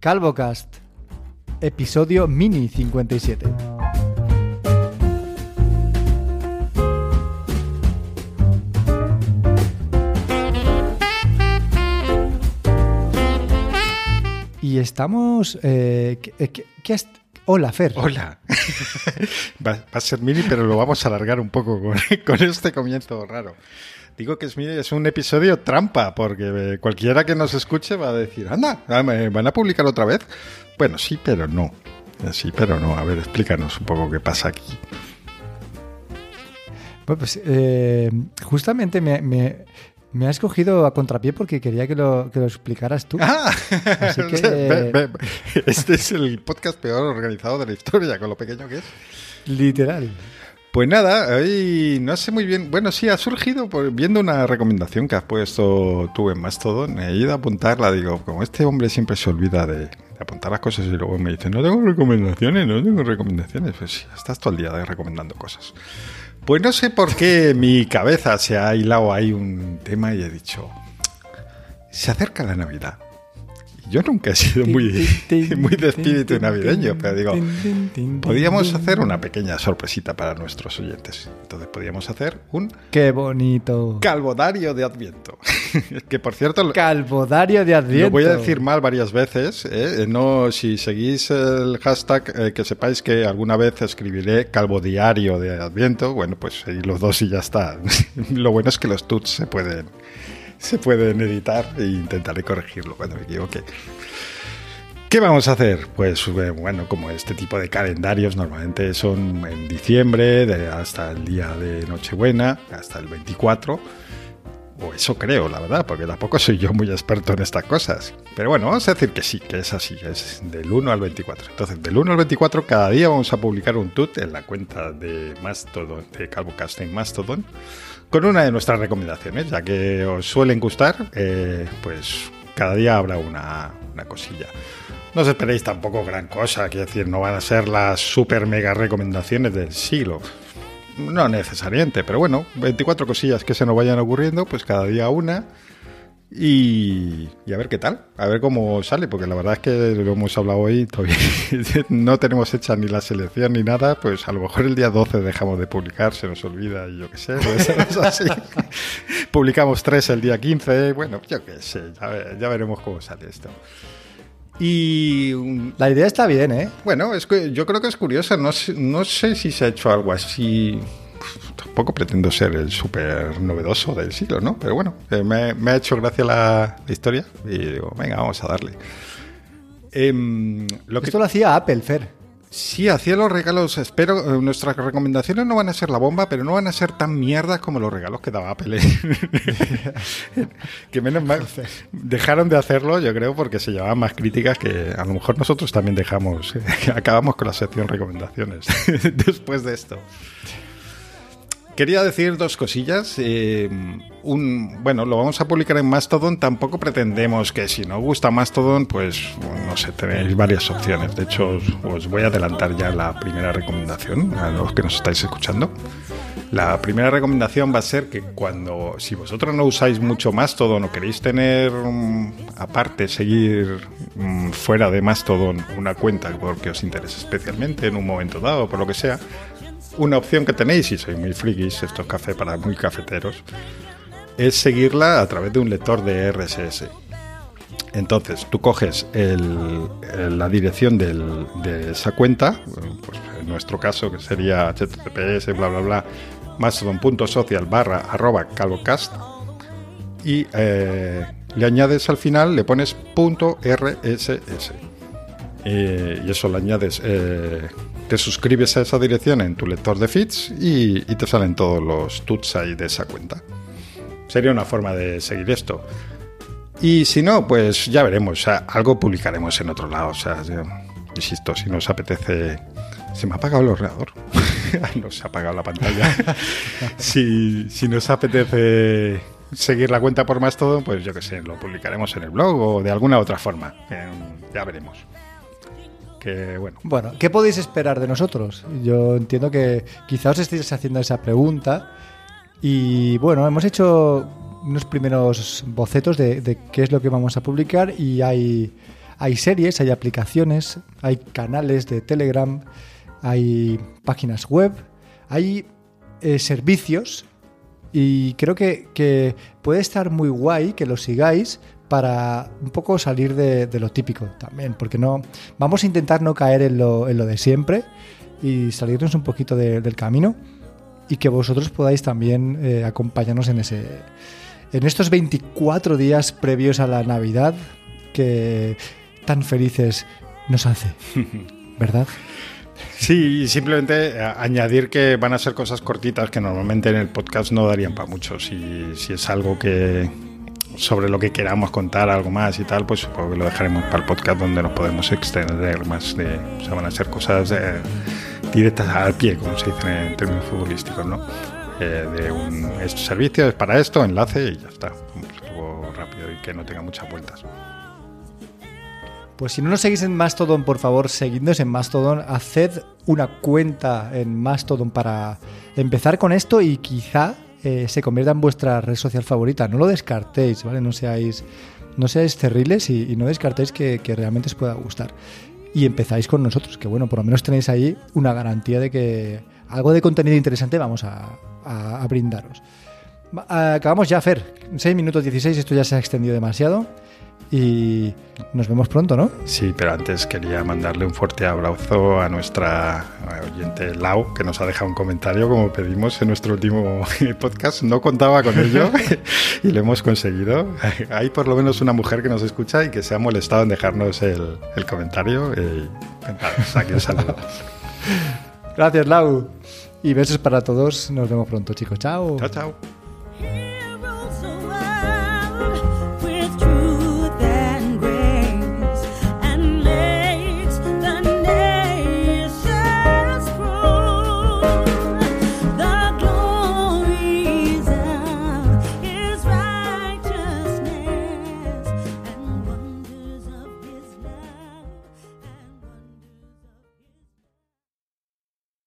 CalvoCast, episodio mini 57. Y estamos... Eh, ¿qué, qué- qué Hola, Fer. Hola. va, va a ser mini, pero lo vamos a alargar un poco con, con este comienzo raro. Digo que es es un episodio trampa, porque eh, cualquiera que nos escuche va a decir, anda, ah, ¿me ¿van a publicar otra vez? Bueno, sí, pero no. Eh, Sí, pero no. A ver, explícanos un poco qué pasa aquí. Bueno, pues eh, justamente me, me, me has cogido a contrapié porque quería que lo, que lo explicaras tú. ¡Ah! Así que- Ve- ve- Este es el podcast peor organizado de la historia, con lo pequeño que es. Literal. Pues nada, hoy no sé muy bien. Bueno, sí, ha surgido viendo una recomendación que has puesto tú en Mastodon. He ido a apuntarla, digo, como este hombre siempre se olvida de, apuntar las cosas y luego me dice, no tengo recomendaciones, no tengo recomendaciones. Pues sí, estás todo el día recomendando cosas. Pues no sé por qué mi cabeza se ha hilado ahí un tema y he dicho, se acerca la Navidad. Yo nunca he sido muy, muy de espíritu navideño, pero digo, Podríamos hacer una pequeña sorpresita para nuestros oyentes. Entonces podríamos hacer un Qué bonito. calvodario de Adviento. que por cierto, Calvodario de Adviento. lo voy a decir mal varias veces. ¿eh? No, si seguís el hashtag, eh, que sepáis que alguna vez escribiré calvodiario de Adviento. Bueno, pues ahí los dos y ya está. lo bueno es que los tuts se pueden, se pueden editar e intentaré corregirlo cuando me equivoque. ¿Qué vamos a hacer? Pues eh, bueno, como este tipo de calendarios normalmente son en diciembre, de- hasta el día de Nochebuena, hasta el 24. O eso creo, la verdad, porque tampoco soy yo muy experto en estas cosas. Pero bueno, vamos a decir que sí, que es así, es del 1 al 24. Entonces, del 1 al 24, cada día vamos a publicar un tut en la cuenta de Mastodon, de CalvoCast en Mastodon, con una de nuestras recomendaciones, ya que os suelen gustar, eh, pues cada día habrá una, una cosilla. No os esperéis tampoco gran cosa, quiero decir, no van a ser las super mega recomendaciones del siglo. No necesariamente, pero bueno, 24 cosillas que se nos vayan ocurriendo, pues cada día una. Y, y a ver qué tal, a ver cómo sale, porque la verdad es que lo hemos hablado hoy, todavía no tenemos hecha ni la selección ni nada, pues a lo mejor el día 12 dejamos de publicar, se nos olvida y yo qué sé, puede ser eso así. Publicamos tres el día 15, bueno, yo qué sé, ya, ve- ya veremos cómo sale esto. Y La idea está bien, ¿eh? bueno, es yo creo que es curiosa. No no sé si se ha hecho algo así. Tampoco pretendo ser el súper novedoso del siglo, ¿no? Pero bueno, eh, me, me ha hecho gracia la, la historia y digo, venga, vamos a darle. Em, lo que Esto lo hacía Apple, Fer. sí hacía los regalos, espero, eh, nuestras recomendaciones no van a ser la bomba, pero no van a ser tan mierdas como los regalos que daba Apple. que menos mal dejaron de hacerlo, yo creo, porque se llevaban más críticas que a lo mejor nosotros también dejamos. Acabamos con la sección recomendaciones después de esto. Quería decir dos cosillas. Eh, un, bueno, lo vamos a publicar en Mastodon. Tampoco pretendemos que si no gusta Mastodon, pues no sé, tenéis varias opciones. De hecho, os, os voy a adelantar ya la primera recomendación a los que nos estáis escuchando. La primera recomendación va a ser que cuando, si vosotros no usáis mucho Mastodon o queréis tener, mm, aparte, seguir mm, fuera de Mastodon una cuenta porque os interesa especialmente en un momento dado, por lo que sea, una opción que tenéis, si sois muy frikis, esto es café para muy cafeteros, es seguirla a través de un lector de RSS. Entonces, tú coges el- la dirección de esa cuenta, pues en nuestro caso, que sería https, bla, bla, bla, mastodon.social barra arroba calvocast, y eh, le añades al final, le pones punto RSS. Eh, y eso lo añades, eh, te suscribes a esa dirección en tu lector de feeds y, te salen todos los tuts ahí de esa cuenta. Sería una forma de seguir esto. Y si no, pues ya veremos. Algo publicaremos en otro lado. O sea, insisto, si nos apetece. Se me ha apagado el ordenador. no se ha apagado la pantalla. si, si nos apetece seguir la cuenta por más todo, pues yo qué sé, lo publicaremos en el blog o de alguna otra forma. Ya veremos. Que bueno. Bueno, ¿qué podéis esperar de nosotros? Yo entiendo que quizá os estéis haciendo esa pregunta y bueno, hemos hecho unos primeros bocetos de, qué es lo que vamos a publicar y hay, Hay series, hay aplicaciones, hay canales de Telegram, hay páginas web, hay eh, servicios y creo que, que, puede estar muy guay que lo sigáis para un poco salir de, de, lo típico también, porque no vamos a intentar no caer en lo, en lo de siempre y salirnos un poquito de, del camino y que vosotros podáis también eh, acompañarnos en ese en estos 24 días previos a la Navidad que tan felices nos hace, ¿verdad? Sí, simplemente añadir que van a ser cosas cortitas que normalmente en el podcast no darían para mucho. Si, si es algo que sobre lo que queramos contar, algo más y tal, pues lo dejaremos para el podcast donde nos podemos extender más de. O sea, van a ser cosas directas al pie, como se dice en términos futbolísticos, ¿no? Eh, de un este servicio es para esto, enlace y ya está. Rápido y que no tenga muchas vueltas. Pues si no nos seguís en Mastodon, por favor, seguidnos en Mastodon, haced una cuenta en Mastodon para empezar con esto y quizá eh, se convierta en vuestra red social favorita. No lo descartéis, ¿vale? No seáis, no seáis cerriles y, no descartéis que, realmente os pueda gustar. Y empezáis con nosotros, que bueno, por lo menos tenéis ahí una garantía de que algo de contenido interesante vamos a, a, a brindaros. Acabamos ya, Fer. 6 minutos 16, esto ya se ha extendido demasiado y nos vemos pronto, ¿no? Sí, pero antes quería mandarle un fuerte abrazo a nuestra oyente Lau, que nos ha dejado un comentario como pedimos en nuestro último podcast. No contaba con ello y lo hemos conseguido. Hay por lo menos una mujer que nos escucha y que se ha molestado en dejarnos el, el comentario. Y, pues aquí un saludo. Gracias, Lau. Y besos para todos. Nos vemos pronto, chicos. Chao. Chao, chao.